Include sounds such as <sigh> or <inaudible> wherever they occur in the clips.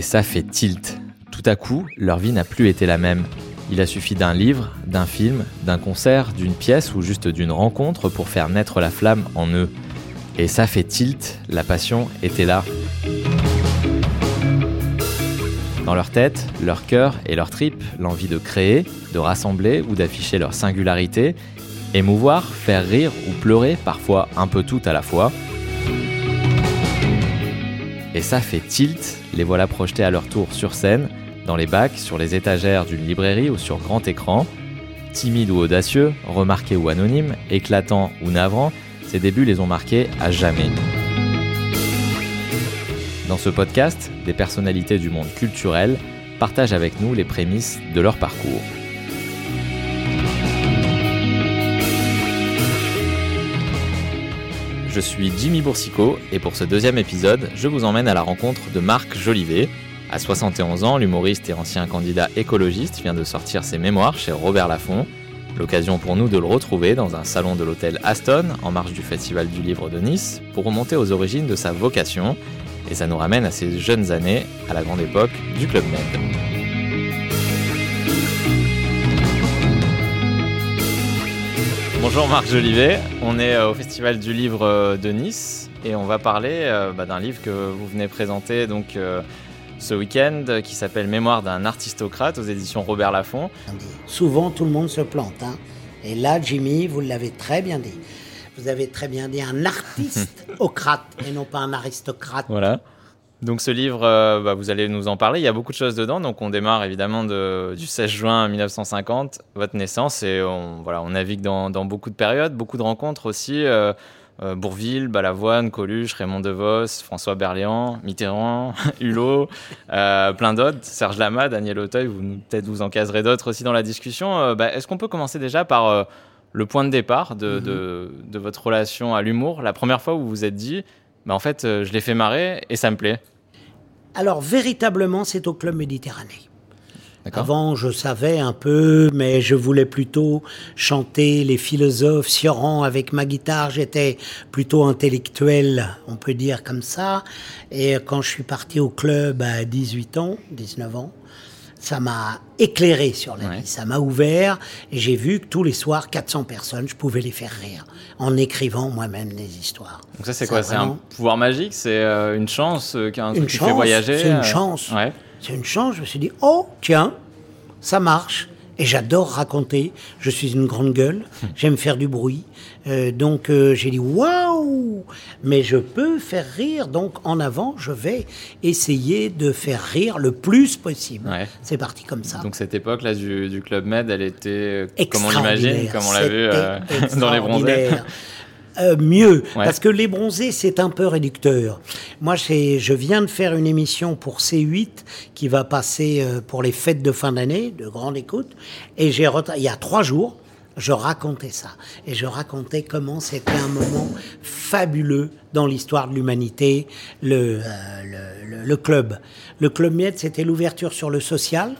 Et ça fait tilt. Tout à coup, leur vie n'a plus été la même. Il a suffi d'un livre, d'un film, d'un concert, d'une pièce ou juste d'une rencontre pour faire naître la flamme en eux. Et ça fait tilt, la passion était là. Dans leur tête, leur cœur et leur tripes, l'envie de créer, de rassembler ou d'afficher leur singularité, émouvoir, faire rire ou pleurer, parfois un peu tout à la fois. Et ça fait tilt, les voilà projetés à leur tour sur scène, dans les bacs, sur les étagères d'une librairie ou sur grand écran. Timides ou audacieux, remarqués ou anonymes, éclatants ou navrants, ces débuts les ont marqués à jamais. Dans ce podcast, des personnalités du monde culturel partagent avec nous les prémices de leur parcours. Je suis Jimmy Boursicot et pour ce deuxième épisode, je vous emmène à la rencontre de Marc Jolivet. À 71 ans, l'humoriste et ancien candidat écologiste vient de sortir ses mémoires chez Robert Laffont. L'occasion pour nous de le retrouver dans un salon de l'hôtel Aston, en marge du Festival du Livre de Nice, pour remonter aux origines de sa vocation. Et ça nous ramène à ses jeunes années, à la grande époque du Club Med. Bonjour Marc Jolivet, on est euh, au Festival du Livre euh, de Nice et on va parler euh, bah, d'un livre que vous venez présenter donc ce week-end qui s'appelle Mémoire d'un artistocrate aux éditions Robert Laffont. Souvent tout le monde se plante. Hein. Et là, Jimmy, vous l'avez très bien dit. Vous avez très bien dit un artistocrate <laughs> et non pas un aristocrate. Voilà. Donc ce livre, euh, bah, vous allez nous en parler. Il y a beaucoup de choses dedans. Donc on démarre évidemment du 16 juin 1950, votre naissance, et on, voilà, on navigue dans, beaucoup de périodes, beaucoup de rencontres aussi. Euh, euh, Bourville, Balavoine, Coluche, Raymond DeVos, François Berléand, Mitterrand, <laughs> Hulot, plein d'autres, Serge Lama, Daniel Auteuil, vous peut-être vous encaserez d'autres aussi dans la discussion. Bah, est-ce qu'on peut commencer déjà par le point de départ de, mhm. de, de votre relation à l'humour? La première fois où vous vous êtes dit, bah, en fait, je l'ai fait marrer et ça me plaît alors véritablement, c'est au Club Méditerranée. Avant, je savais un peu, mais je voulais plutôt chanter les philosophes Sioran avec ma guitare. J'étais plutôt intellectuel, on peut dire comme ça. Et quand je suis parti au club à 18 ans, 19 ans, ça m'a éclairé sur la vie, ça m'a ouvert et j'ai vu que tous les soirs, 400 personnes, je pouvais les faire rire en écrivant moi-même des histoires. Donc ça c'est quoi C'est un pouvoir magique C'est euh, une chance euh, qu'un truc qui fait voyager C'est une euh, chance. C'est une chance. Je me suis dit, oh tiens, ça marche. Et j'adore raconter. Je suis une grande gueule. <laughs> J'aime faire du bruit. Euh, donc euh, j'ai dit waouh, mais je peux faire rire. Donc en avant, je vais essayer de faire rire le plus possible. C'est parti comme ça. Donc cette époque-là du, Club Med, elle était, comme on l'imagine, comme on l'a vu euh, <laughs> dans les bronzés. <laughs> mieux, parce que les bronzés, c'est un peu réducteur. Moi, je viens de faire une émission pour C8 qui va passer pour les fêtes de fin d'année, de grande écoute, et j'ai il y a trois jours, je racontais ça. Et je racontais comment c'était un moment fabuleux dans l'histoire de l'humanité, le, euh, le, club. Le club Miette, c'était l'ouverture sur le social,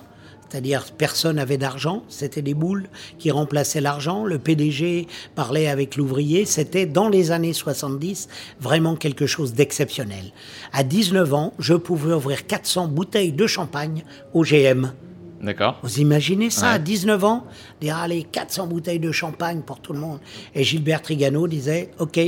c'est-à-dire personne n'avait d'argent, c'était des boules qui remplaçaient l'argent, le PDG parlait avec l'ouvrier, c'était dans les années 70 vraiment quelque chose d'exceptionnel. À 19 ans, je pouvais ouvrir 400 bouteilles de champagne au GM. D'accord. Vous imaginez ça à 19 ans Dire, allez, 400 bouteilles de champagne pour tout le monde. Et Gilbert Trigano disait, OK,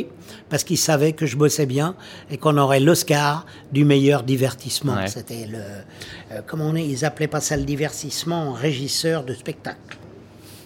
parce qu'il savait que je bossais bien et qu'on aurait l'Oscar du meilleur divertissement. C'était le. Euh, comment on est Ils appelaient pas ça le divertissement, régisseur de spectacle.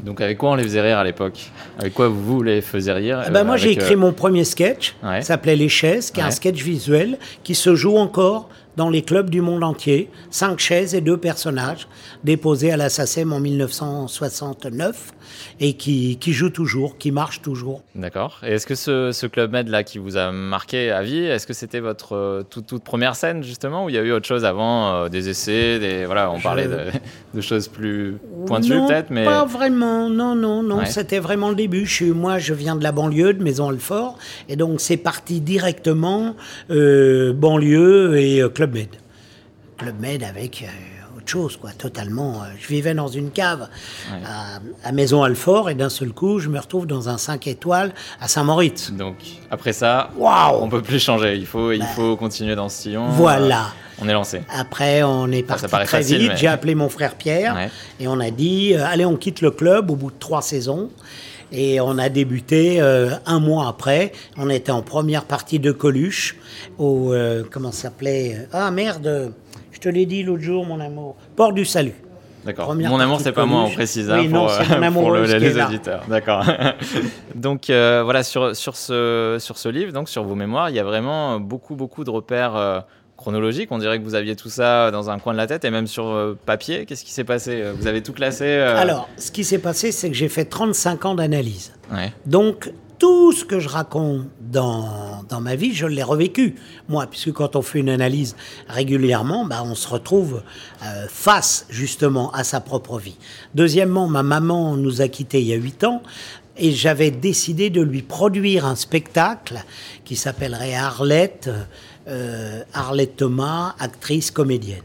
Donc avec quoi on les faisait rire à l'époque? Avec quoi vous les faisiez rire eh ben Moi j'ai écrit euh, mon premier sketch, ça s'appelait Les chaises, qui est un sketch visuel qui se joue encore dans les clubs du monde entier, cinq chaises et deux personnages, déposés à la SACEM en 1969 et qui, qui joue toujours, qui marche toujours. D'accord. Et est-ce que ce, ce, Club Med là qui vous a marqué à vie, est-ce que c'était votre euh, toute, toute, première scène justement ou il y a eu autre chose avant, euh, des essais, des voilà, on parlait de, <laughs> de, choses plus pointues peut-être, mais pas vraiment. Non, non, non. C'était vraiment le début. Je suis, moi, je viens de la banlieue, de Maison-Alfort, et donc c'est parti directement euh, banlieue et Club Club Med. Club Med avec euh, autre chose, quoi, totalement. Euh, je vivais dans une cave à, Maison Alfort et d'un seul coup, je me retrouve dans un 5 étoiles à Saint-Moritz. Donc, après ça, wow on peut plus changer. Il faut, il ben, faut continuer dans ce sillon. Voilà. On est lancé. Après, on est parti très vite. J'ai appelé mon frère Pierre et on a dit euh, allez, on quitte le club au bout de trois saisons. Et on a débuté euh, un mois après. On était en première partie de Coluche, au. Euh, comment ça s'appelait Ah merde Je te l'ai dit l'autre jour, mon amour. Port du Salut. D'accord. Mon amour, c'est pas moi, on précise hein, pour, euh, pour les auditeurs. D'accord. <laughs> donc voilà, sur, sur, ce, sur ce livre, donc sur vos mémoires, il y a vraiment beaucoup, beaucoup de repères chronologique. On dirait que vous aviez tout ça dans un coin de la tête et même sur euh, papier. Qu'est-ce qui s'est passé Vous avez tout classé euh Alors, ce qui s'est passé, c'est que j'ai fait 35 ans d'analyse. Donc, tout ce que je raconte dans, dans ma vie, je l'ai revécu. Moi, puisque quand on fait une analyse régulièrement, bah, on se retrouve euh, face justement à sa propre vie. Deuxièmement, ma maman nous a quittés il y a 8 ans et j'avais décidé de lui produire un spectacle qui s'appellerait Arlette euh, Arlette Thomas, actrice, comédienne.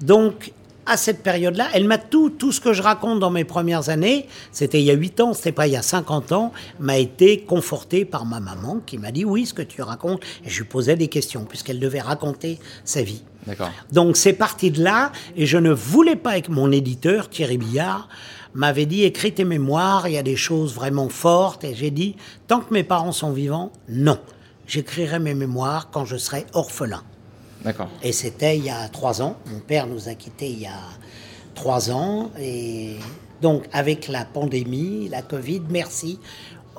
Donc, à cette période-là, elle m'a tout, tout ce que je raconte dans mes premières années, c'était il y a 8 ans, c'était pas il y a 50 ans, m'a été conforté par ma maman qui m'a dit oui, ce que tu racontes. Et je lui posais des questions puisqu'elle devait raconter sa vie. Donc c'est parti de là et je ne voulais pas avec mon éditeur, Thierry Billard, m'avait dit écris tes mémoires, il y a des choses vraiment fortes. Et j'ai dit tant que mes parents sont vivants, non j'écrirai mes mémoires quand je serai orphelin. D'accord. Et c'était il y a trois ans. Mon père nous a quittés il y a trois ans. Et donc, avec la pandémie, la Covid, merci.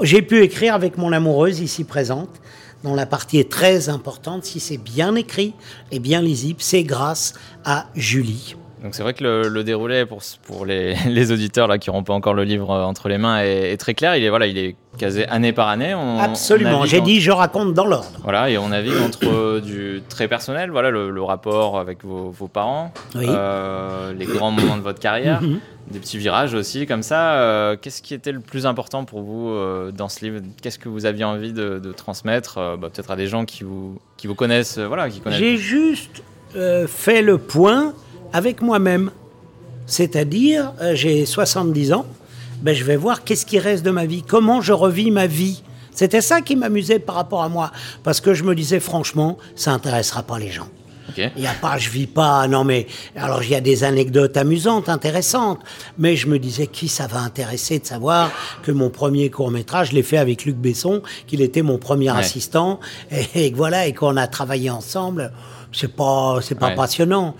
J'ai pu écrire avec mon amoureuse ici présente, dont la partie est très importante. Si c'est bien écrit et bien lisible, c'est grâce à Julie. Donc c'est vrai que le, déroulé pour, pour les, <laughs> les auditeurs là, qui n'auront pas encore le livre euh, entre les mains est, très clair. Il est, voilà, il est casé année par année. Absolument, j'ai dit je raconte dans l'ordre. Voilà, et on navigue entre euh, du très personnel, voilà, le, rapport avec vos, vos parents, euh, les grands moments de votre carrière, mhm. des petits virages aussi comme ça. Qu'est-ce qui était le plus important pour vous dans ce livre? Qu'est-ce que vous aviez envie de, transmettre bah, Peut-être à des gens qui vous, qui vous connaissent, voilà, qui connaissent. J'ai juste fait le point avec moi-même. C'est-à-dire, euh, j'ai 70 ans, ben, je vais voir qu'est-ce qui reste de ma vie, comment je revis ma vie. C'était ça qui m'amusait par rapport à moi. Parce que je me disais, franchement, ça n'intéressera pas les gens. Il n'y a pas, je vis pas, non mais, alors il y a des anecdotes amusantes, intéressantes, mais je me disais, qui ça va intéresser de savoir que mon premier court-métrage, je l'ai fait avec Luc Besson, qu'il était mon premier assistant, et, voilà, et qu'on a travaillé ensemble. C'est pas, c'est pas passionnant.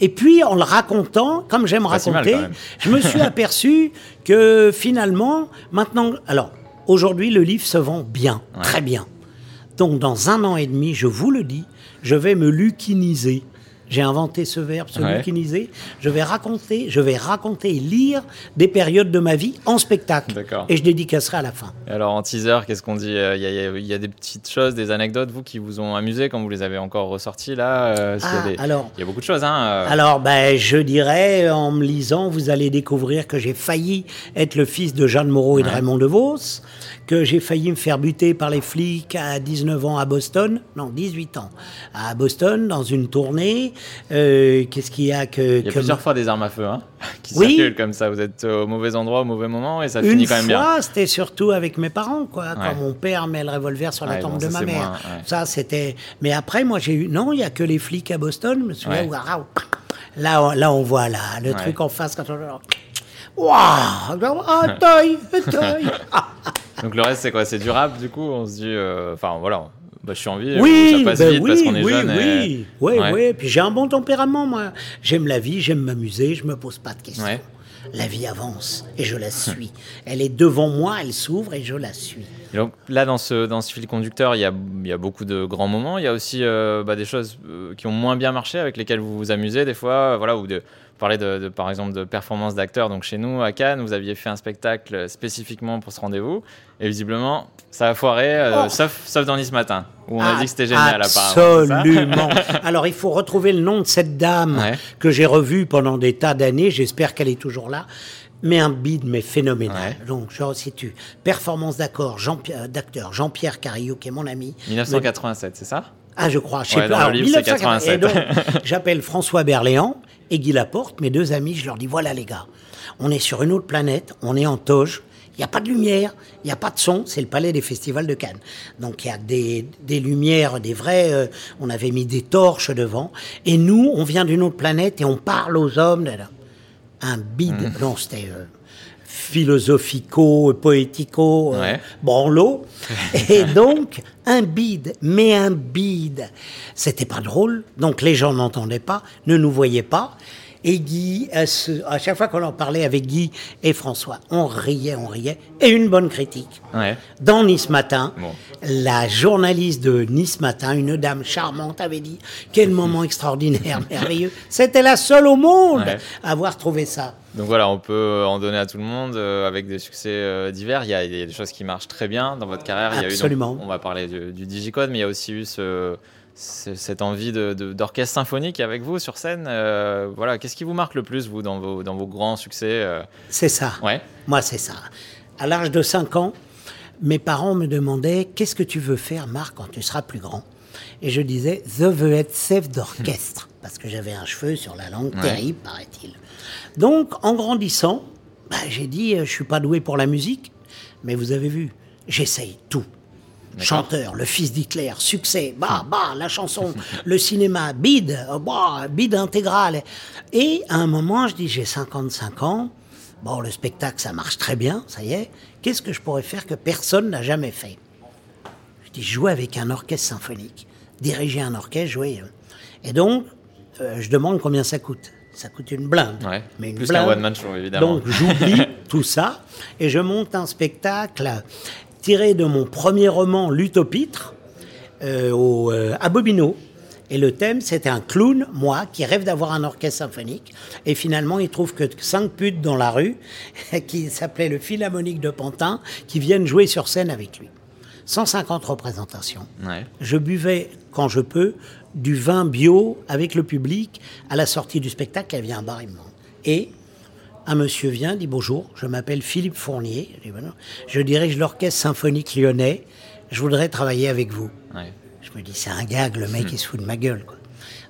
Et puis, en le racontant, comme j'aime raconter, je me suis <laughs> aperçu que finalement, maintenant, alors, aujourd'hui, le livre se vend bien, très bien. Donc, dans un an et demi, je vous le dis, je vais me luciniser. J'ai inventé ce verbe, se ouais. Je vais raconter, je vais raconter et lire des périodes de ma vie en spectacle. Et je dédicacerai à la fin. alors en teaser, qu'est-ce qu'on dit euh, Il y, a des petites choses, des anecdotes, vous, qui vous ont amusé quand vous les avez encore ressorties là euh, ah, il, y alors, il y a beaucoup de choses. Hein, euh. Alors, ben, je dirais, en me lisant, vous allez découvrir que j'ai failli être le fils de Jeanne Moreau et de Raymond DeVos que j'ai failli me faire buter par les flics à 19 ans à Boston, non 18 ans, à Boston dans une tournée. Euh, qu'est-ce qu'il y a que Il y a plusieurs fois des armes à feu, hein, <laughs> qui oui. circulent comme ça. Vous êtes au mauvais endroit au mauvais moment et ça finit quand même bien. Une fois, c'était surtout avec mes parents, quoi. Quand mon père met le revolver sur la tombe de ma mère. Ça, c'était. Mais après, moi, j'ai eu. Non, il y a que les flics à Boston. Je me souviens. Là, là, on voit là le truc en face quand on. Waouh taille, taille <laughs> Donc le reste, c'est quoi? C'est durable, du coup? On se dit, euh, enfin voilà, bah, je suis en vie, oui, ça passe ben vite oui, parce qu'on est oui, jeune. Oui, oui, oui. Puis j'ai un bon tempérament, moi. J'aime la vie, j'aime m'amuser, je me pose pas de questions. La vie avance et je la suis. <laughs> elle est devant moi, elle s'ouvre et je la suis. donc là, dans ce, dans ce fil conducteur, il y, a, y a beaucoup de grands moments. Il y a aussi euh, bah, des choses euh, qui ont moins bien marché, avec lesquelles vous vous amusez des fois, voilà, ou de, parler de, par exemple de performance d'acteurs. Donc chez nous, à Cannes, vous aviez fait un spectacle spécifiquement pour ce rendez-vous. Et visiblement, ça a foiré, euh, oh. sauf, sauf dans Nice Matin, où on a ah, dit que c'était génial Absolument. <laughs> Alors il faut retrouver le nom de cette dame que j'ai revue pendant des tas d'années. J'espère qu'elle est toujours là mais un bide mais phénoménal. Donc je resitue. Performance d'acteur Jean-Pierre Jean Carillo, qui est mon ami. 1987, c'est ça? Ah, je crois. Je sais pas. Et donc, <laughs> j'appelle François Berléand, et Guy Laporte, mes deux amis, je leur dis voilà les gars, on est sur une autre planète, on est en toge, Il n'y a pas de lumière, il n'y a pas de son, c'est le palais des festivals de Cannes. Donc il y a des, des lumières, des vrais, euh, on avait mis des torches devant, et nous, on vient d'une autre planète et on parle aux hommes. Un bide, mmh. non, c'était euh, philosophico, poético, euh, branlo. <laughs> et donc, un bide, mais un bide. C'était pas drôle, donc les gens n'entendaient pas, ne nous voyaient pas. Et Guy, à, chaque fois qu'on en parlait avec Guy et François, on riait, on riait. Et une bonne critique. Dans Nice Matin, la journaliste de Nice Matin, une dame charmante, avait dit Quel moment extraordinaire, <laughs> merveilleux. C'était la seule au monde à avoir trouvé ça. Donc voilà, on peut en donner à tout le monde euh, avec des succès euh, divers. Il y, a, des choses qui marchent très bien dans votre carrière. Absolument. on va parler du, du Digicode, mais il y a aussi eu ce cette envie d'orchestre symphonique avec vous sur scène. Euh, voilà, qu'est-ce qui vous marque le plus, vous, dans vos, dans vos grands succès euh? C'est ça. Ouais. Moi, c'est ça. À l'âge de 5 ans, mes parents me demandaient Qu'est-ce que tu veux faire, Marc, quand tu seras plus grand? Et je disais Je veux être chef d'orchestre. parce que j'avais un cheveu sur la langue terrible, paraît-il. Donc, en grandissant, bah, j'ai dit euh, Je suis pas doué pour la musique, mais vous avez vu, j'essaye tout chanteur, le fils d'Hitler, succès, bah, bah, la chanson, <laughs> le cinéma, bide, bah, bide intégral. Et à un moment, je dis, j'ai 55 ans, bon, le spectacle, ça marche très bien, ça y est, qu'est-ce que je pourrais faire que personne n'a jamais fait? Dis, jouer avec un orchestre symphonique, diriger un orchestre, jouer. Et donc, euh, je demande combien ça coûte. Ça coûte une blinde. mais une Plus qu'un one-man show, évidemment. Donc, j'oublie <laughs> tout ça et je monte un spectacle tiré de mon premier roman L'Utopitre euh, euh, à Bobino. Et le thème, c'était un clown, moi, qui rêve d'avoir un orchestre symphonique. Et finalement, il trouve que cinq putes dans la rue, <laughs> qui s'appelait le Philharmonique de Pantin, qui viennent jouer sur scène avec lui. 150 représentations. Je buvais, quand je peux, du vin bio avec le public à la sortie du spectacle. Il y avait un bar immense. Et un monsieur vient, dit bonjour, je m'appelle Philippe Fournier, je, dirige l'orchestre symphonique lyonnais, je voudrais travailler avec vous. Je me dis, c'est un gag, le mec, il se fout de ma gueule. Quoi.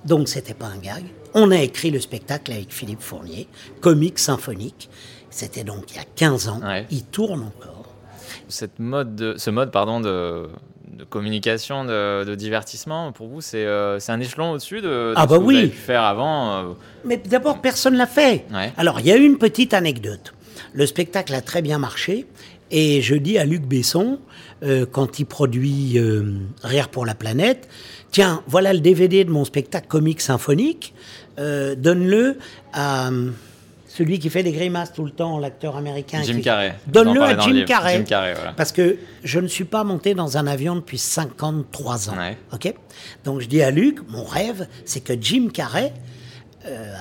Donc, c'était pas un gag. On a écrit le spectacle avec Philippe Fournier, comique symphonique. C'était donc il y a 15 ans. Il tourne encore. Cette mode ce mode pardon, de, de communication, de, divertissement, pour vous, c'est euh, un échelon au-dessus de, ah bah ce que oui. vous avez pu faire avant euh. Mais d'abord, personne ne l'a fait. Alors, il y a eu une petite anecdote. Le spectacle a très bien marché. Et je dis à Luc Besson, euh, quand il produit Rire pour la planète, tiens, voilà le DVD de mon spectacle comique symphonique, donne-le à celui qui fait des grimaces tout le temps, l'acteur américain. Jim Carrey. Donne-le à Jim Carrey. Jim Carrey Parce que je ne suis pas monté dans un avion depuis 53 ans. Ok? Donc je dis à Luc, mon rêve, c'est que Jim Carrey, euh,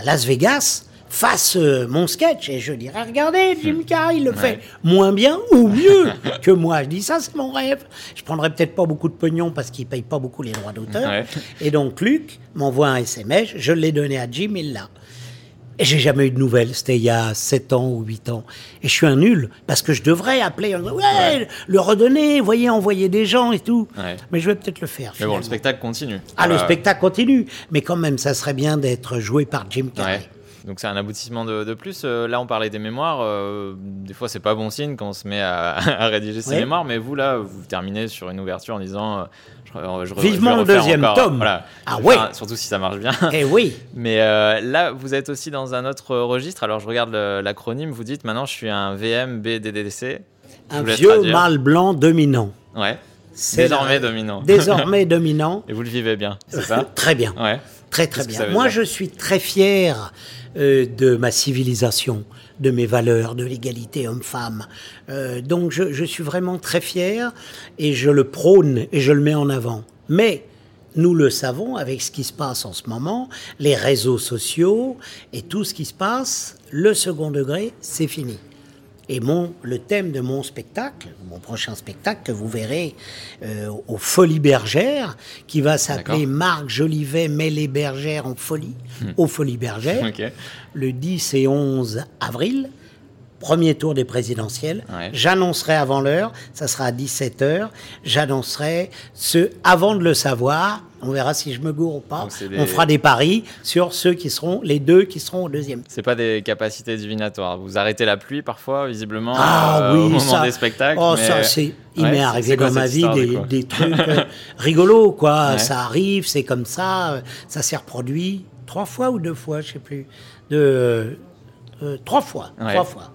à Las Vegas, fasse euh, mon sketch. Et je dirais, regardez, Jim hmm. Carrey, il le fait moins bien ou mieux <laughs> que moi. Je dis, ça, c'est mon rêve. Je prendrais peut-être pas beaucoup de pognon parce qu'il paye pas beaucoup les droits d'auteur. Et donc, Luc m'envoie un SMS. Je l'ai donné à Jim, il l'a. Et j'ai jamais eu de nouvelles. C'était il y a 7 ans ou 8 ans. Et je suis un nul, parce que je devrais appeler, ouais, le redonner, voyez, envoyer des gens et tout. Mais je vais peut-être le faire. Mais bon, le spectacle continue. Ah, le spectacle continue. Mais quand même, ça serait bien d'être joué par Jim Carrey. Donc c'est un aboutissement de, plus. Euh, là, on parlait des mémoires. Euh, des fois, c'est pas bon signe quand on se met à, <laughs> rédiger ses mémoires. Mais vous, là, vous terminez sur une ouverture en disant euh, je, Vivement le deuxième tome. Ah ouais. surtout si ça marche bien. <laughs> Eh oui. Mais là, vous êtes aussi dans un autre registre. Alors, je regarde l'acronyme. Vous dites maintenant, je suis un VMBDDC. Un vieux mâle blanc dominant. Ouais. Désormais dominant. Désormais <laughs> dominant. Et vous le vivez bien, c'est ça? Très bien. Ouais. Très très bien. Moi, je suis très fier euh, de ma civilisation, de mes valeurs, de l'égalité homme-femme. Euh, donc je, je, suis vraiment très fier et je le prône et je le mets en avant. Mais nous le savons avec ce qui se passe en ce moment, les réseaux sociaux et tout ce qui se passe, le second degré, c'est fini. Et mon, le thème de mon spectacle, mon prochain spectacle que vous verrez euh, aux Folies Bergères, qui va s'appeler Marc Jolivet met les bergères en folie, hmm. aux Folies Bergères, le 10 et 11 avril, premier tour des présidentielles. J'annoncerai avant l'heure, ça sera à 17h. J'annoncerai ce, avant de le savoir, on verra si je me gourre ou pas. On fera des paris sur ceux qui seront, les deux qui seront au deuxième. C'est pas des capacités divinatoires. Vous arrêtez la pluie parfois, visiblement, ah, euh, oui, au moment des spectacles. Oh, ça, c'est. Il m'est arrivé dans ma vie des, trucs <laughs> euh, rigolos, quoi. Ça arrive, c'est comme ça. Euh, ça s'est reproduit trois fois ou deux fois, je sais plus. De, trois fois. Trois fois.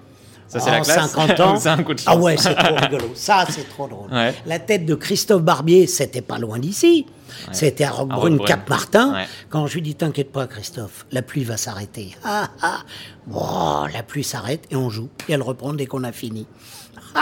Ça, c'est la classe 50 <laughs> ans. un coup de. Ah ouais, c'est trop rigolo. Ça, c'est trop drôle. La tête de Christophe Barbier, c'était pas loin d'ici. C'était à Roquebrune, Cap-Martin. Quand je lui dis T'inquiète pas, Christophe, la pluie va s'arrêter. Ah, ah. Oh, la pluie s'arrête et on joue. Et elle reprend dès qu'on a fini. <laughs>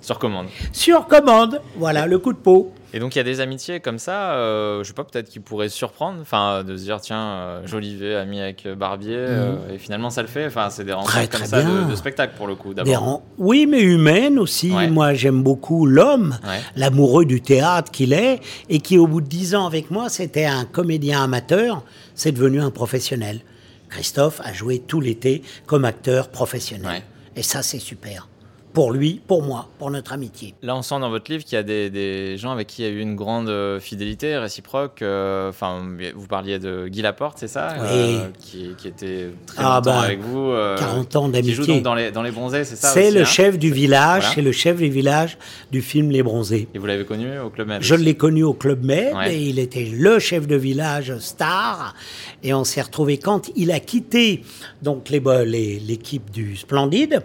Sur commande. Sur commande. Voilà, le coup de peau. Et donc il y a des amitiés comme ça, euh, je sais pas, peut-être qui pourraient surprendre, enfin de se dire tiens, euh, Jolivet ami avec Barbier, mhm. euh, et finalement ça le fait. Enfin c'est des rencontres comme ça de, spectacle pour le coup. D'abord. Oui, mais humaines aussi. Moi j'aime beaucoup l'homme, l'amoureux du théâtre qu'il est, et qui au bout de dix ans avec moi, c'était un comédien amateur, c'est devenu un professionnel. Christophe a joué tout l'été comme acteur professionnel. Et ça c'est super pour lui, pour moi, pour notre amitié. Là, on sent dans votre livre qu'il y a des, gens avec qui il y a eu une grande euh, fidélité réciproque. Euh, enfin, vous parliez de Guy Laporte, c'est ça? Oui. Euh, qui, était très ah, longtemps bah, avec vous. 40 ans d'amitié. Qui joue donc dans les, dans les bronzés, c'est ça C'est le hein? chef du village, c'est le chef du village du film Les Bronzés. Et vous l'avez connu au Club Med Je l'ai connu au Club Med, et il était le chef de village star. Et on s'est retrouvé quand il a quitté donc l'équipe du Splendide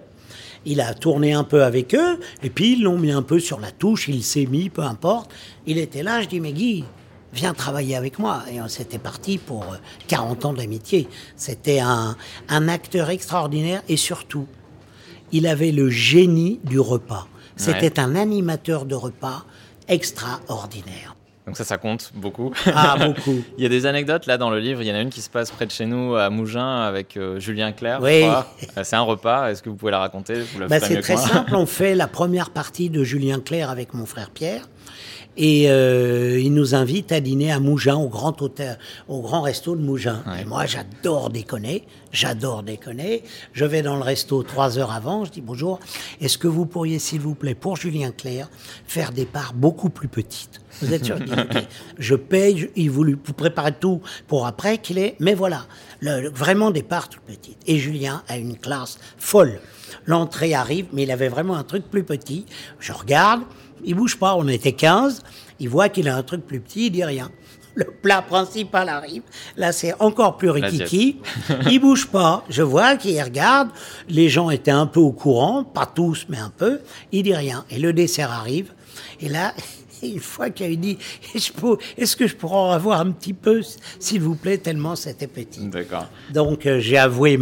il a tourné un peu avec eux, et puis ils l'ont mis un peu sur la touche, il s'est mis, peu importe. Il était là, je dis, mais Guy, viens travailler avec moi. Et c'était parti pour 40 euh, ans d'amitié. C'était un, un acteur extraordinaire, et surtout, il avait le génie du repas. C'était un animateur de repas extraordinaire. Donc ça, ça compte beaucoup. Ah, beaucoup. <laughs> il y a des anecdotes là dans le livre. Il y en a une qui se passe près de chez nous à Mougins avec euh, Julien Clerc. Oui. Euh, c'est un repas. Est-ce que vous pouvez la raconter? Bah, C'est très simple. On <laughs> fait la première partie de Julien Clerc avec mon frère Pierre. Et euh, il nous invite à dîner à Mougins, au grand hôtel, au grand resto de Mougins. Et moi, j'adore déconner, j'adore déconner. Je vais dans le resto trois heures avant, je dis bonjour. Est-ce que vous pourriez, s'il vous plaît, pour Julien Clerc, faire des parts beaucoup plus petites? Vous êtes sûr <laughs> Je paye, il vous, vous préparez tout pour après qu'il est. Mais voilà, vraiment des parts toutes petites. Et Julien a une classe folle. L'entrée arrive, mais il avait vraiment un truc plus petit. Je regarde, il bouge pas, on était 15, il voit qu'il a un truc plus petit, il dit rien. Le plat principal arrive, là c'est encore plus rikiki, il bouge pas, je vois qu'il regarde, les gens étaient un peu au courant, pas tous mais un peu, il dit rien. Et le dessert arrive, et là, <laughs> une fois qu'il a dit Est-ce que je pourrais en avoir un petit peu, s'il vous plaît, tellement c'était petit. D'accord. Donc euh, j'ai avoué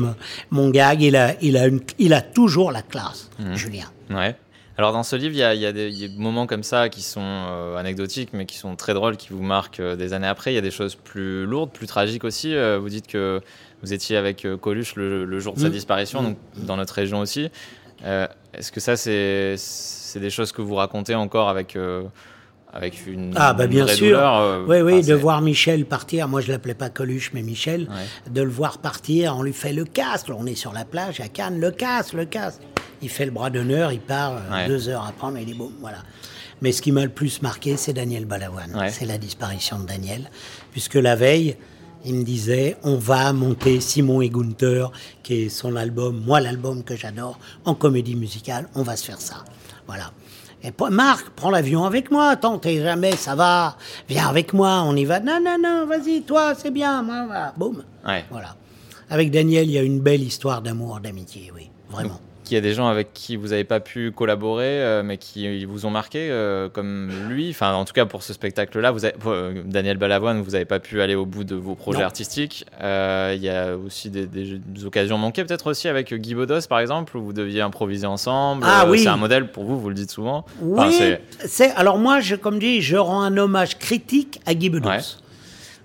mon, gag, il a, il, a il a toujours la classe, mmh. Julien. Ouais. Alors dans ce livre, il y a, des, moments comme ça qui sont euh, anecdotiques, mais qui sont très drôles, qui vous marquent euh, des années après. Il y a des choses plus lourdes, plus tragiques aussi. Euh, vous dites que vous étiez avec Coluche le, jour de sa mmh. disparition, donc dans notre région aussi. Est-ce que ça, c'est des choses que vous racontez encore avec avec une, ah, bah bien sûr. oui, oui, de voir Michel partir. Moi, je l'appelais pas Coluche, mais Michel. De le voir partir, on lui fait le casque. On est sur la plage à Cannes, le casque, le casque il fait le bras d'honneur, il part euh, deux heures après, mais il est bon, voilà. Mais ce qui m'a le plus marqué, c'est Daniel Balavoine. C'est la disparition de Daniel, puisque la veille, il me disait, on va monter Simon et Gunther, qui est son album, moi l'album que j'adore, en comédie musicale, on va se faire ça. Voilà. Et Marc, prends l'avion avec moi, attends, t'es jamais, ça va, viens avec moi, on y va. Non, non, non, vas-y, toi, c'est bien, voilà. boum. Voilà. Avec Daniel, il y a une belle histoire d'amour, d'amitié, oui, vraiment qu'il y a des gens avec qui vous n'avez pas pu collaborer, euh, mais qui vous ont marqué, euh, comme lui. Enfin, en tout cas, pour ce spectacle-là, vous euh, Daniel Balavoine, vous n'avez pas pu aller au bout de vos projets artistiques. Il y a aussi des, occasions manquées, peut-être aussi avec Guy Bodos, par exemple, où vous deviez improviser ensemble. Ah oui. C'est un modèle pour vous, vous le dites souvent. Oui. c'est... Alors moi, je, comme dit, je rends un hommage critique à Guy Bedos.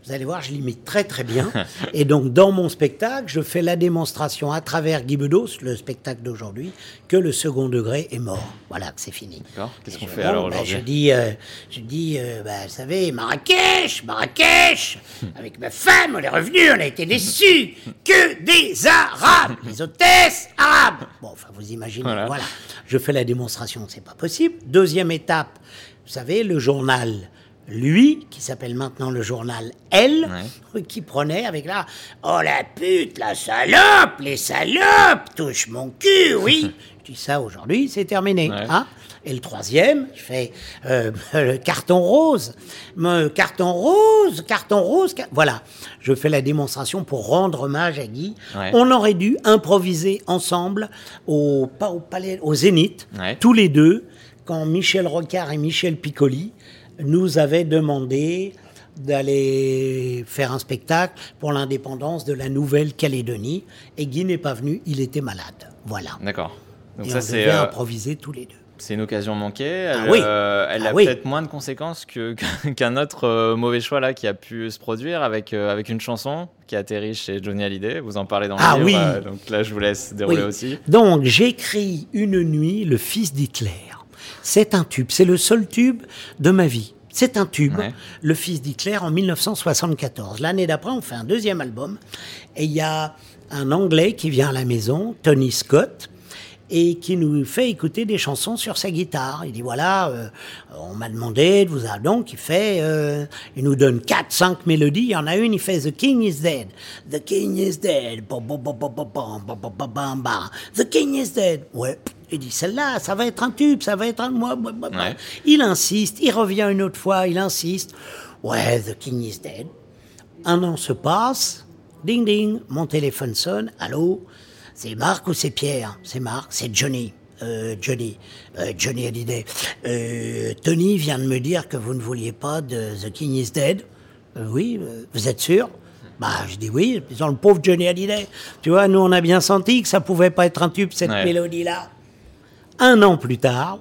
Vous allez voir, je l'imite très très bien. <laughs> Et donc, dans mon spectacle, je fais la démonstration à travers Guy Bedos, le spectacle d'aujourd'hui, que le second degré est mort. Voilà, que c'est fini. D'accord. Qu'est-ce qu'on fait alors ben, aujourd'hui Je dis, euh, je dis euh, ben, vous savez, Marrakech, Marrakech, avec ma femme, on est revenu, on a été déçus. Que des Arabes, les hôtesses arabes. Bon, enfin, vous imaginez, Voilà. voilà. Je fais la démonstration, c'est pas possible. Deuxième étape, vous savez, le journal lui, qui s'appelle maintenant le journal Elle, qui prenait avec là, oh la pute, la salope, les salopes, touche mon cul, oui. <laughs> Je dis ça aujourd'hui, c'est terminé. Ouais. hein. Et le troisième, je fais euh, <laughs> le carton rose, Me- carton rose, carton rose, voilà. Je fais la démonstration pour rendre hommage à Guy. Ouais. On aurait dû improviser ensemble au, pas au palais, au Zénith, tous les deux, quand Michel Rocard et Michel Piccoli nous avaient demandé d'aller faire un spectacle pour l'indépendance de la Nouvelle-Calédonie. Et Guy n'est pas venu, il était malade. Voilà. D'accord. Donc et ça, on c'est euh, improviser tous les deux. c'est une occasion manquée. Elle, Ah oui. euh, elle Ah a oui. peut-être moins de conséquences <laughs> que- qu'un autre euh, mauvais choix là qui a pu se produire avec, euh, avec une chanson qui atterrit chez Johnny Hallyday. Vous en parlez dans le Ah livre. oui. donc là, je vous laisse dérouler aussi. Donc, j'écris une nuit Le fils d'Hitler. C'est un tube, c'est le seul tube de ma vie. C'est un tube, Ouais. Le fils d'Hitler en 1974. L'année d'après, on fait un deuxième album. Et il y a un Anglais qui vient à la maison, Tony Scott, et qui nous fait écouter des chansons sur sa guitare. Il dit voilà, euh, on m'a demandé de vous a donc il fait, euh, il nous donne quatre, cinq mélodies. Il y en a une, il fait The King is dead, The King is dead, The King is dead. Ouais. Il dit celle-là, ça va être un tube, ça va être un. Ouais. Il insiste, il revient une autre fois, il insiste. Ouais, The King is dead. Un an se passe. Ding ding, mon téléphone sonne. Allô, c'est Marc ou c'est Pierre C'est Marc, c'est Johnny. Johnny, Johnny Hallyday. Tony vient de me dire que vous ne vouliez pas de The King is Dead. oui, vous êtes sûr bah, je dis oui, le pauvre Johnny Hallyday. Tu vois, nous, on a bien senti que ça pouvait pas être un tube, cette mélodie-là. Un an plus tard,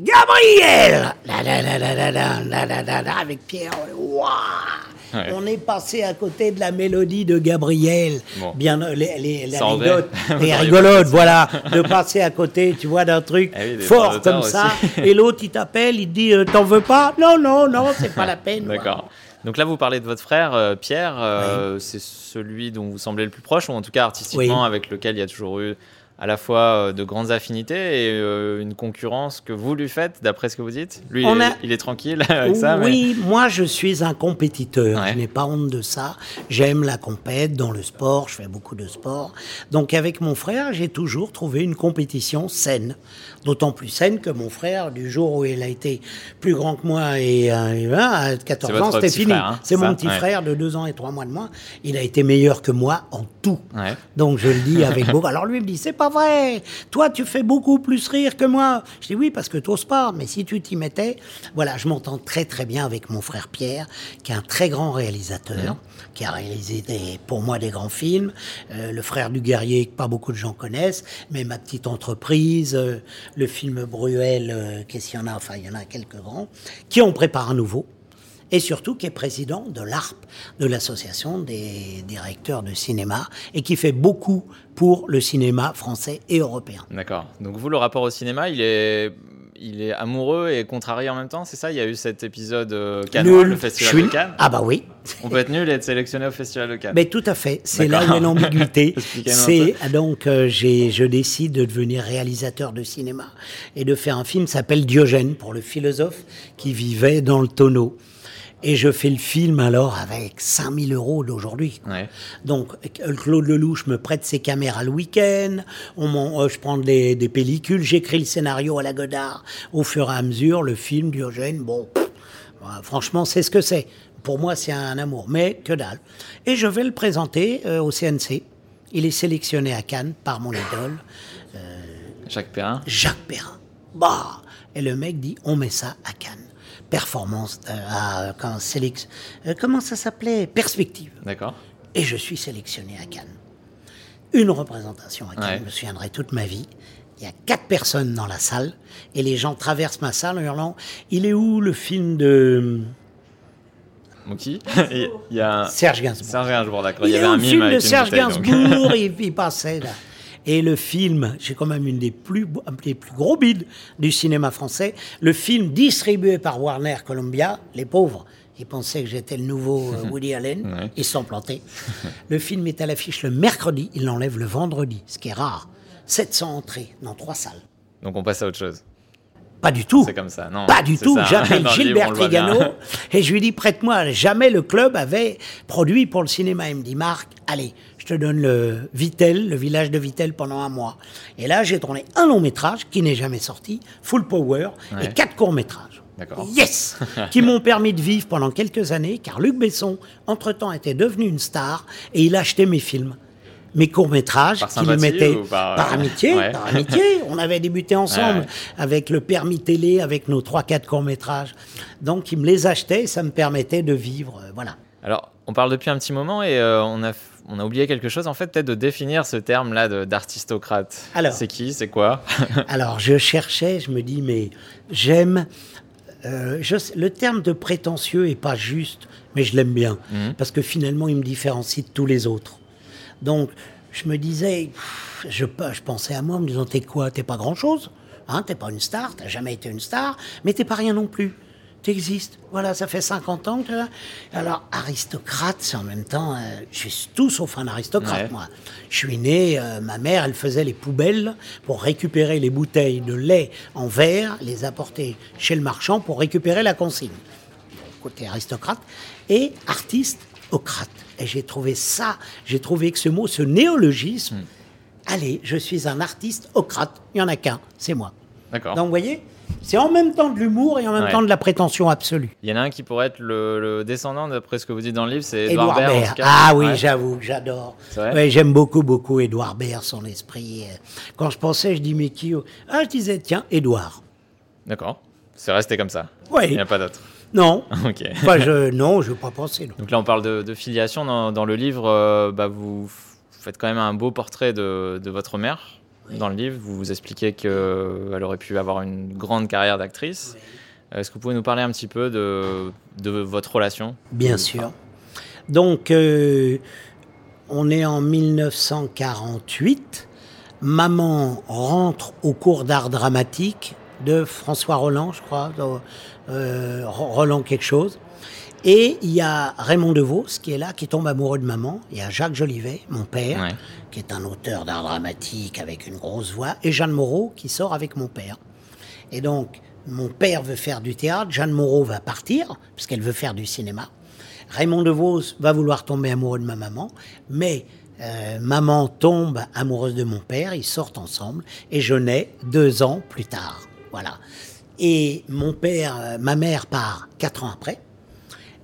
Gabriel la, la, la, avec Pierre, waouh Ouais. on est passé à côté de la mélodie de Gabriel. Bon. Bien, euh, l'anecdote <laughs> est. Rigolote, voilà, de passer à côté, tu vois, d'un truc Eh oui, fort comme ça. <laughs> Et l'autre, il t'appelle, il te dit, euh, t'en veux pas? Non, non, non, c'est pas la peine. D'accord. Donc là, vous parlez de votre frère, euh, Pierre. euh, C'est celui dont vous semblez le plus proche, ou en tout cas artistiquement, Oui. avec lequel il y a toujours eu à la fois euh, de grandes affinités et euh, une concurrence que vous lui faites, d'après ce que vous dites? Lui, il, est, a- il est tranquille <laughs> avec ça. mais- Oui, moi je suis un compétiteur. Ouais. Je n'ai pas honte de ça. J'aime la compète dans le sport. Je fais beaucoup de sport. Donc avec mon frère, j'ai toujours trouvé une compétition saine. D'autant plus saine que mon frère, du jour où il a été plus grand que moi et, euh, à 14 C'est ans, c'était fini. hein, C'est mon petit Ouais. frère de deux ans et trois mois de moins. Il a été meilleur que moi en tout. Ouais. Donc je le dis <laughs> avec beaucoup. Alors lui il me dit c'est pas vrai. Toi tu fais beaucoup plus rire que moi. Je dis oui parce que t'oses pas. Mais si tu t'y mettais, voilà, je m'entends très très bien avec mon frère Pierre, qui est un très grand réalisateur, qui a réalisé des, pour moi des grands films. Euh, le frère du guerrier que pas beaucoup de gens connaissent, mais ma petite entreprise, euh, le film Bruel, euh, qu'est-ce qu'il y en a? Enfin il y en a quelques grands qui en préparent un nouveau et surtout qui est président de l'ARP, de l'Association des directeurs de cinéma, et qui fait beaucoup pour le cinéma français et européen. D'accord. Donc vous, le rapport au cinéma, il est, il est amoureux et contrarié en même temps, c'est ça? Il y a eu cet épisode euh, Cannes, Nul. le festival de Cannes. Ah bah oui, On peut être nul et être sélectionné au festival de Cannes. mais tout à fait. C'est là où l'ambiguïté. <laughs> C'est ah, donc euh, j'ai je décide de devenir réalisateur de cinéma et de faire un film s'appelle Diogène pour le philosophe qui vivait dans le tonneau. Et je fais le film alors avec 5000 euros d'aujourd'hui. Ouais. Donc, euh, Claude Lelouch me prête ses caméras le week-end, on euh, je prends des, des pellicules, j'écris le scénario à la Godard. Au fur et à mesure, le film Diogène, bon, pff, franchement, c'est ce que c'est. Pour moi, c'est un amour, mais que dalle. Et je vais le présenter euh, au CNC. Il est sélectionné à Cannes par mon idole, Jacques Perrin. Jacques Perrin. Bah Et le mec dit, on met ça à Cannes. Performance, euh, à, quand, sélec- euh, comment ça s'appelait? Perspective D'accord. et je suis sélectionné à Cannes. Une représentation à Cannes, Ouais. je me souviendrai toute ma vie. Il y a quatre personnes dans la salle et les gens traversent ma salle en hurlant Il est où le film de. Moki. <laughs> il y a Serge Gainsbourg. Serge Gainsbourg, d'accord. Il, y avait un film mime de Serge Gainsbourg, <laughs> il, il passait là. Et le film, j'ai quand même une des plus, des plus gros bides du cinéma français. Le film distribué par Warner Columbia, Les pauvres, ils pensaient que j'étais le nouveau euh, <laughs> Woody Allen. Ouais. Ils sont plantés. <laughs> le film est à l'affiche le mercredi, il l'enlève le vendredi, ce qui est rare. 700 entrées dans trois salles. Donc on passe à autre chose. Pas du tout. C'est comme ça, non. Pas du tout. ça. J'appelle <laughs> livre, Gilbert. Trigano et je lui dis prête-moi. Jamais le club avait produit pour le cinéma. Il me dit Marc, allez, je te donne le Vitel, le village de Vitel pendant un mois. Et là, j'ai tourné un long métrage qui n'est jamais sorti, Full Power, Ouais. et quatre courts métrages. D'accord. Yes <laughs> Qui m'ont permis de vivre pendant quelques années, car Luc Besson, entre-temps, était devenu une star et il achetait mes films. Mes courts-métrages, Par qu'il mettait ou par- amitié, Ouais. par amitié. <laughs> On avait débuté ensemble Ouais. avec le permis télé, avec nos 3-4 courts-métrages. Donc, il me les achetait et ça me permettait de vivre. euh, voilà. Alors, on parle depuis un petit moment et euh, on, a, on a oublié quelque chose, en fait, peut-être de définir ce terme-là de- d'artistocrate. Alors. C'est qui? C'est quoi? <laughs> Alors, je cherchais, je me dis, mais j'aime. euh, je le terme de prétentieux est pas juste, mais je l'aime bien. Mhm. Parce que finalement, il me différencie de tous les autres. Donc, je me disais, je pensais à moi en me disant, t'es quoi? T'es pas grand-chose hein, T'es pas une star, t'as jamais été une star, mais t'es pas rien non plus. T'existes. Voilà, ça fait 50 ans que. Alors, aristocrate, c'est en même temps. euh, je suis tout sauf un aristocrate, Ouais. moi. Je suis né, euh, ma mère, elle faisait les poubelles pour récupérer les bouteilles de lait en verre, les apporter chez le marchand pour récupérer la consigne. Côté aristocrate. Et artiste, ocrate. Et j'ai trouvé ça, j'ai trouvé que ce mot, ce néologisme, allez, je suis un artiste ocrate. Il n'y en a qu'un, c'est moi. D'accord. Donc, vous voyez, c'est en même temps de l'humour et en même Ouais. temps de la prétention absolue. Il y en a un qui pourrait être le, le descendant, d'après ce que vous dites dans le livre, c'est Edouard Baird. Ah oui, Ouais. j'avoue, j'adore. Ouais, J'aime beaucoup, beaucoup Édouard Baird, son esprit. Euh, Quand je pensais, je dis, mais qui Ah, je disais, tiens, Édouard. D'accord. C'est resté comme ça. Oui. Il n'y a pas d'autre. Non. <laughs> ok. Enfin, je, non, je ne veux pas penser. Non. Donc là, on parle de, de filiation. Dans, dans le livre, euh, bah, vous faites quand même un beau portrait de, de votre mère. Dans le livre, vous vous expliquez qu'elle aurait pu avoir une grande carrière d'actrice. Euh, Est-ce que vous pouvez nous parler un petit peu de, de votre relation? Bien sûr. Donc, euh, on est en 1948. Maman rentre au cours d'art dramatique de François Roland, je crois, de, euh, Roland quelque chose. Et il y a Raymond DeVos qui est là, qui tombe amoureux de maman. Il y a Jacques Jolivet, mon père, Ouais. qui est un auteur d'art dramatique avec une grosse voix, et Jeanne Moreau qui sort avec mon père. Et donc, mon père veut faire du théâtre, Jeanne Moreau va partir, puisqu'elle veut faire du cinéma. Raymond DeVos va vouloir tomber amoureux de ma maman, mais euh, maman tombe amoureuse de mon père, ils sortent ensemble, et je nais deux ans plus tard. Voilà. Et mon père, euh, ma mère part quatre ans après.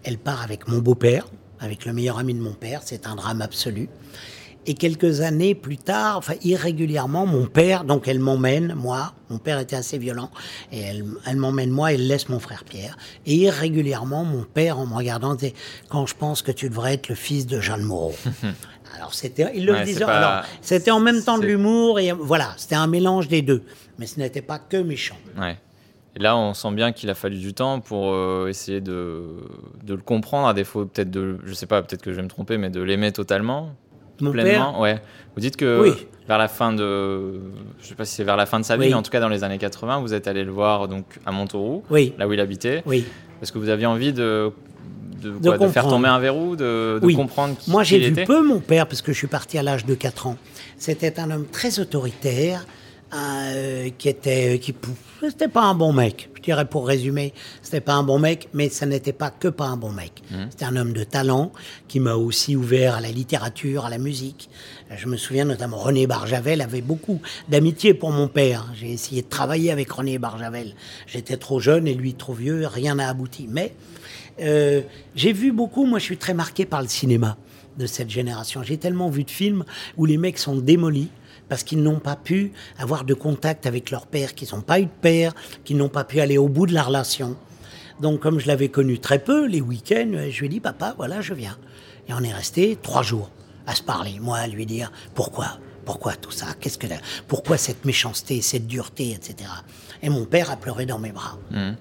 Elle part avec mon beau-père, avec le meilleur ami de mon père, c'est un drame absolu. Et quelques années plus tard, enfin irrégulièrement, mon père, donc elle m'emmène, moi, mon père était assez violent, et elle, elle m'emmène moi, elle laisse mon frère Pierre. Et irrégulièrement, mon père, en me regardant, disait, quand je pense que tu devrais être le fils de Jeanne Moreau. <laughs> alors c'était, il le Ouais, disait, c'est pas- alors c'était en même temps de l'humour, et voilà, c'était un mélange des deux. Mais ce n'était pas que méchant. Ouais. Et là, on sent bien qu'il a fallu du temps pour euh, essayer de, de le comprendre, à défaut peut-être de, je sais pas, peut-être que je vais me tromper, mais de l'aimer totalement, Mon pleinement. père, Ouais. Vous dites que Oui. vers la fin de, je sais pas si c'est vers la fin de sa vie, Oui. mais en tout cas dans les années 80, vous êtes allé le voir donc à Montauroux, oui, là où il habitait, oui. parce que vous aviez envie de de, quoi, de faire tomber un verrou, de, de Oui. comprendre qui Moi, j'ai qui vu était? peu mon père parce que je suis parti à l'âge de 4 ans. C'était un homme très autoritaire, euh, qui était, qui, pou- c'était pas un bon mec. Je dirais pour résumer, c'était pas un bon mec, mais ça n'était pas que pas un bon mec. C'était un homme de talent qui m'a aussi ouvert à la littérature, à la musique. Je me souviens notamment René Barjavel avait beaucoup d'amitié pour mon père. J'ai essayé de travailler avec René Barjavel. J'étais trop jeune et lui trop vieux, rien n'a abouti. Mais euh, j'ai vu beaucoup, moi je suis très marqué par le cinéma de cette génération. J'ai tellement vu de films où les mecs sont démolis parce qu'ils n'ont pas pu avoir de contact avec leur père, qu'ils n'ont pas eu de père, qu'ils n'ont pas pu aller au bout de la relation. Donc comme je l'avais connu très peu, les week-ends, je lui ai dit, papa, voilà, je viens. Et on est resté trois jours à se parler, moi à lui dire, pourquoi? Pourquoi tout ça? Qu'est-ce que Pourquoi cette méchanceté, cette dureté, etc. Et mon père a pleuré dans mes bras. Mhm.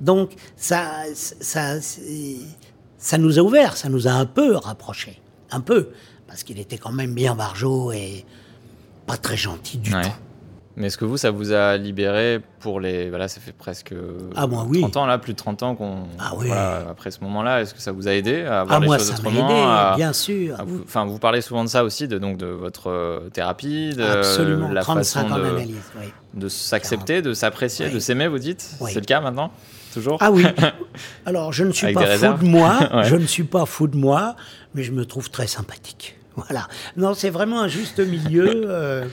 Donc, ça, ça, ça nous a ouvert, ça nous a un peu rapprochés. Un peu. Parce qu'il était quand même bien barjot et pas très gentil du tout. Mais est-ce que vous, ça vous a libéré pour les. Voilà, ça fait presque ah, moi, oui. 30 ans, là, plus de 30 ans qu'on. Ah oui. après ce moment-là, est-ce que ça vous a aidé à voir ah, les moi, choses ça autrement aidé, bien sûr. Enfin, vous, parlez souvent de ça aussi, de, donc, de votre euh, thérapie, de la façon de, oui. de s'accepter, de s'apprécier, de s'aimer, vous dites? C'est le cas maintenant? Toujours? Ah oui. <laughs> Alors, je ne suis pas fou de moi, <laughs> je ne suis pas fou de moi, mais je me trouve très sympathique. <laughs> Voilà. Non, c'est vraiment un juste milieu. Euh,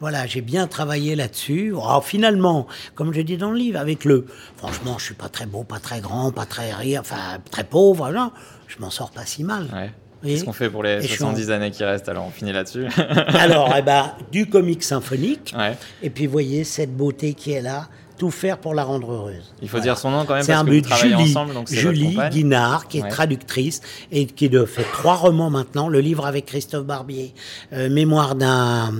voilà, j'ai bien travaillé là-dessus. Oh, finalement, comme je dis dans le livre, avec le. Franchement, je suis pas très beau, pas très grand, pas très rire, enfin, très pauvre, voilà. Je m'en sors pas si mal. Ouais. Qu'est-ce qu'on fait pour les 70 années qui restent Alors, on finit là-dessus? <laughs> alors, eh ben, du comique symphonique. Et puis, voyez cette beauté qui est là tout faire pour la rendre heureuse. Il faut dire son nom quand même C'est un but. Julie, ensemble, Julie Guinard, qui est traductrice et qui fait trois romans maintenant. Le livre avec Christophe Barbier, euh, Mémoire d'un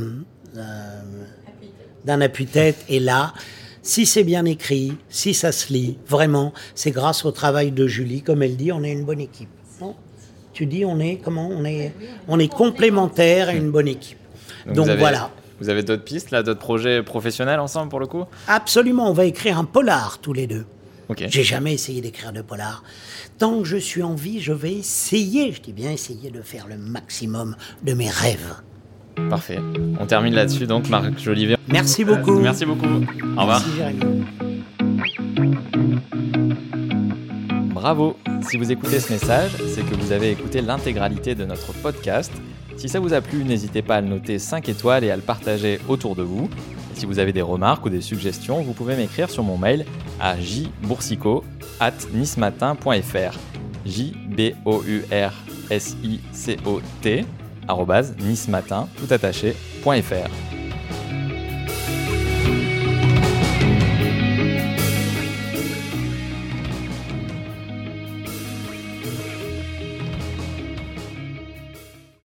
d'un appui-tête. Et là, si c'est bien écrit, si ça se lit, vraiment, c'est grâce au travail de Julie. Comme elle dit, on est une bonne équipe. tu dis, on est comment On est, on est complémentaires et une bonne équipe. Donc, voilà. Vous avez d'autres pistes, là, d'autres projets professionnels ensemble pour le coup? Absolument, on va écrire un polar tous les deux. J'ai jamais essayé d'écrire de polar. Tant que je suis en vie, je vais essayer, je dis bien essayer de faire le maximum de mes rêves. Parfait. On termine là-dessus donc, Marc Jolivet. Merci beaucoup. Merci beaucoup. Au revoir. Merci, Jérémy. Bravo. Si vous écoutez ce message, c'est que vous avez écouté l'intégralité de notre podcast. Si ça vous a plu, n'hésitez pas à le noter 5 étoiles et à le partager autour de vous. si vous avez des remarques ou des suggestions, vous pouvez m'écrire sur mon mail à jboursico at nismatin.fr. j b o u r s i c o t.